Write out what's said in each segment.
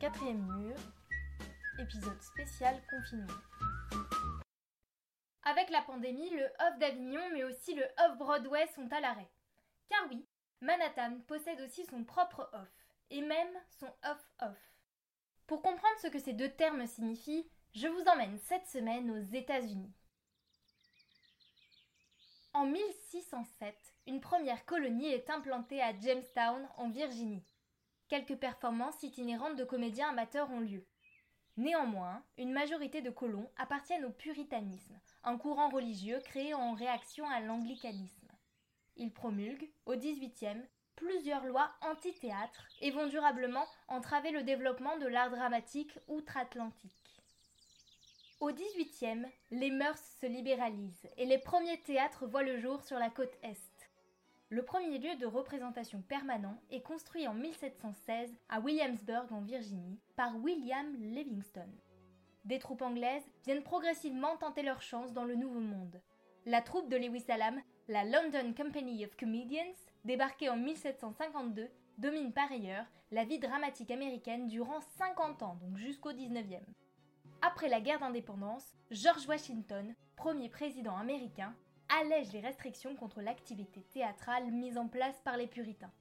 Quatrième mur, épisode spécial confinement. Avec la pandémie, le Off d'Avignon mais aussi le Off Broadway sont à l'arrêt. Car oui, Manhattan possède aussi son propre off, et même son off-off. Pour comprendre ce que ces deux termes signifient, je vous emmène cette semaine aux États-Unis. En 1607, une première colonie est implantée à Jamestown, en Virginie. Quelques performances itinérantes de comédiens amateurs ont lieu. Néanmoins, une majorité de colons appartiennent au puritanisme, un courant religieux créé en réaction à l'anglicanisme. Ils promulguent, au XVIIIe, plusieurs lois anti-théâtre et vont durablement entraver le développement de l'art dramatique outre-Atlantique. Au XVIIIe, les mœurs se libéralisent et les premiers théâtres voient le jour sur la côte Est. Le premier lieu de représentation permanent est construit en 1716 à Williamsburg en Virginie par William Livingston. Des troupes anglaises viennent progressivement tenter leur chance dans le Nouveau Monde. La troupe de Lewis Hallam, la London Company of Comedians, débarquée en 1752, domine par ailleurs la vie dramatique américaine durant 50 ans, donc jusqu'au 19e. Après la guerre d'indépendance, George Washington, premier président américain, allège les restrictions contre l'activité théâtrale mise en place par les puritains.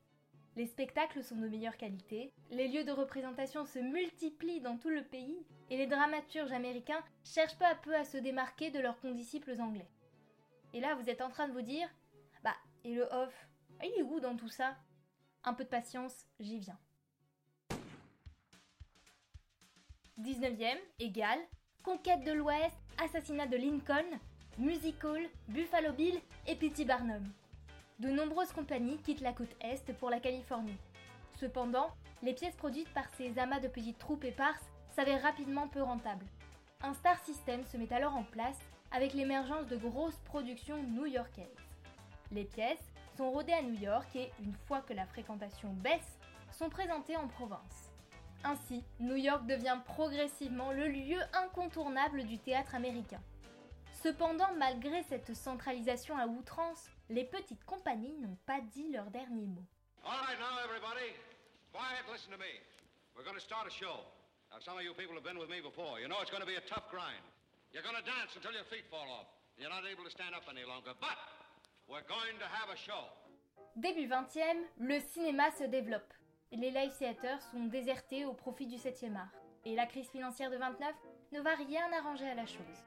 Les spectacles sont de meilleure qualité, les lieux de représentation se multiplient dans tout le pays, et les dramaturges américains cherchent peu à peu à se démarquer de leurs condisciples anglais. Et là, vous êtes en train de vous dire Bah, et le off? Il est où dans tout ça Un peu de patience, j'y viens. 19e, égal, conquête de l'Ouest, assassinat de Lincoln, Musical, Buffalo Bill et P.T. Barnum. De nombreuses compagnies quittent la côte Est pour la Californie. Cependant, les pièces produites par ces amas de petites troupes éparses s'avèrent rapidement peu rentables. Un star system se met alors en place avec l'émergence de grosses productions new-yorkaises. Les pièces sont rodées à New York et, une fois que la fréquentation baisse, sont présentées en province. Ainsi, New York devient progressivement le lieu incontournable du théâtre américain. Cependant, malgré cette centralisation à outrance, les petites compagnies n'ont pas dit leur dernier mot. All right, now, everybody. Quiet, listen to me. We're going to start a show. Now, some of you people have been with me before. You know it's going to be a tough grind. You're going to dance until your feet fall off. You're not able to stand up any longer. But we're going to have a show. Début 20e, le cinéma se développe. Les live theaters sont désertés au profit du 7e art. Et la crise financière de 29 ne va rien arranger à la chose.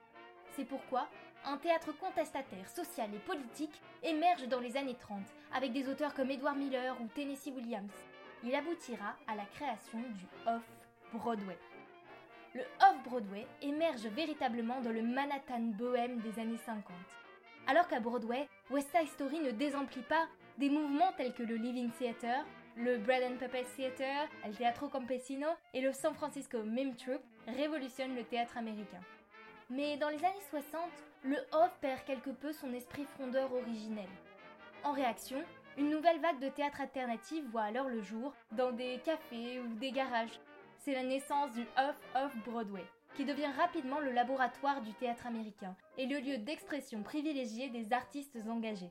C'est pourquoi un théâtre contestataire, social et politique émerge dans les années 30 avec des auteurs comme Edward Miller ou Tennessee Williams. Il aboutira à la création du Off-Broadway. Le Off-Broadway émerge véritablement dans le Manhattan bohème des années 50. Alors qu'à Broadway, West Side Story ne désemplit pas des mouvements tels que le Living Theater, le Bread and Puppet Theater, el Teatro Campesino et le San Francisco Mime Troupe révolutionnent le théâtre américain. Mais dans les années 60, le off perd quelque peu son esprit frondeur originel. En réaction, une nouvelle vague de théâtre alternatif voit alors le jour dans des cafés ou des garages. C'est la naissance du off-off Broadway, qui devient rapidement le laboratoire du théâtre américain et le lieu d'expression privilégié des artistes engagés.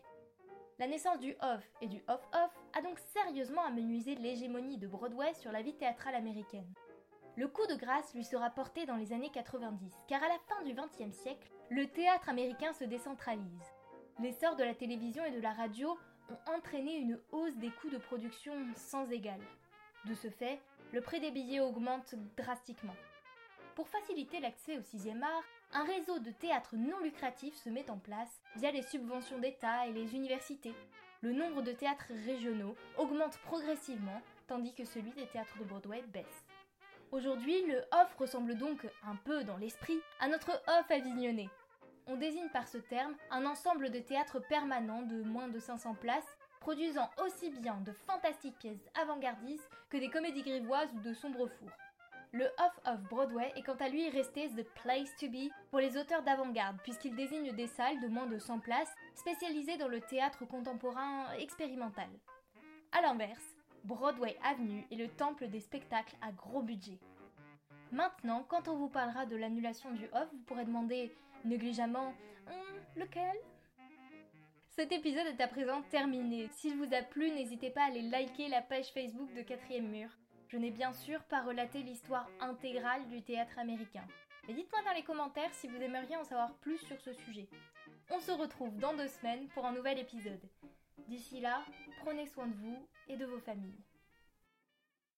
La naissance du off et du off-off a donc sérieusement amenuisé l'hégémonie de Broadway sur la vie théâtrale américaine. Le coup de grâce lui sera porté dans les années 90, car à la fin du XXe siècle, le théâtre américain se décentralise. L'essor de la télévision et de la radio ont entraîné une hausse des coûts de production sans égal. De ce fait, le prix des billets augmente drastiquement. Pour faciliter l'accès au sixième art, un réseau de théâtres non lucratifs se met en place via les subventions d'État et les universités. Le nombre de théâtres régionaux augmente progressivement, tandis que celui des théâtres de Broadway baisse. Aujourd'hui, le off ressemble donc un peu dans l'esprit à notre off avignonné. On désigne par ce terme un ensemble de théâtres permanents de moins de 500 places, produisant aussi bien de fantastiques pièces avant-gardistes que des comédies grivoises ou de sombres fours. Le off-off Broadway est quant à lui resté the place to be pour les auteurs d'avant-garde, puisqu'il désigne des salles de moins de 100 places spécialisées dans le théâtre contemporain expérimental. A l'inverse, Broadway Avenue est le temple des spectacles à gros budget. Maintenant, quand on vous parlera de l'annulation du off, vous pourrez demander négligemment Hum, lequel? Cet épisode est à présent terminé. S'il vous a plu, n'hésitez pas à aller liker la page Facebook de Quatrième Mur. Je n'ai bien sûr pas relaté l'histoire intégrale du théâtre américain. Mais dites-moi dans les commentaires si vous aimeriez en savoir plus sur ce sujet. On se retrouve dans deux semaines pour un nouvel épisode. D'ici là, prenez soin de vous et de vos familles.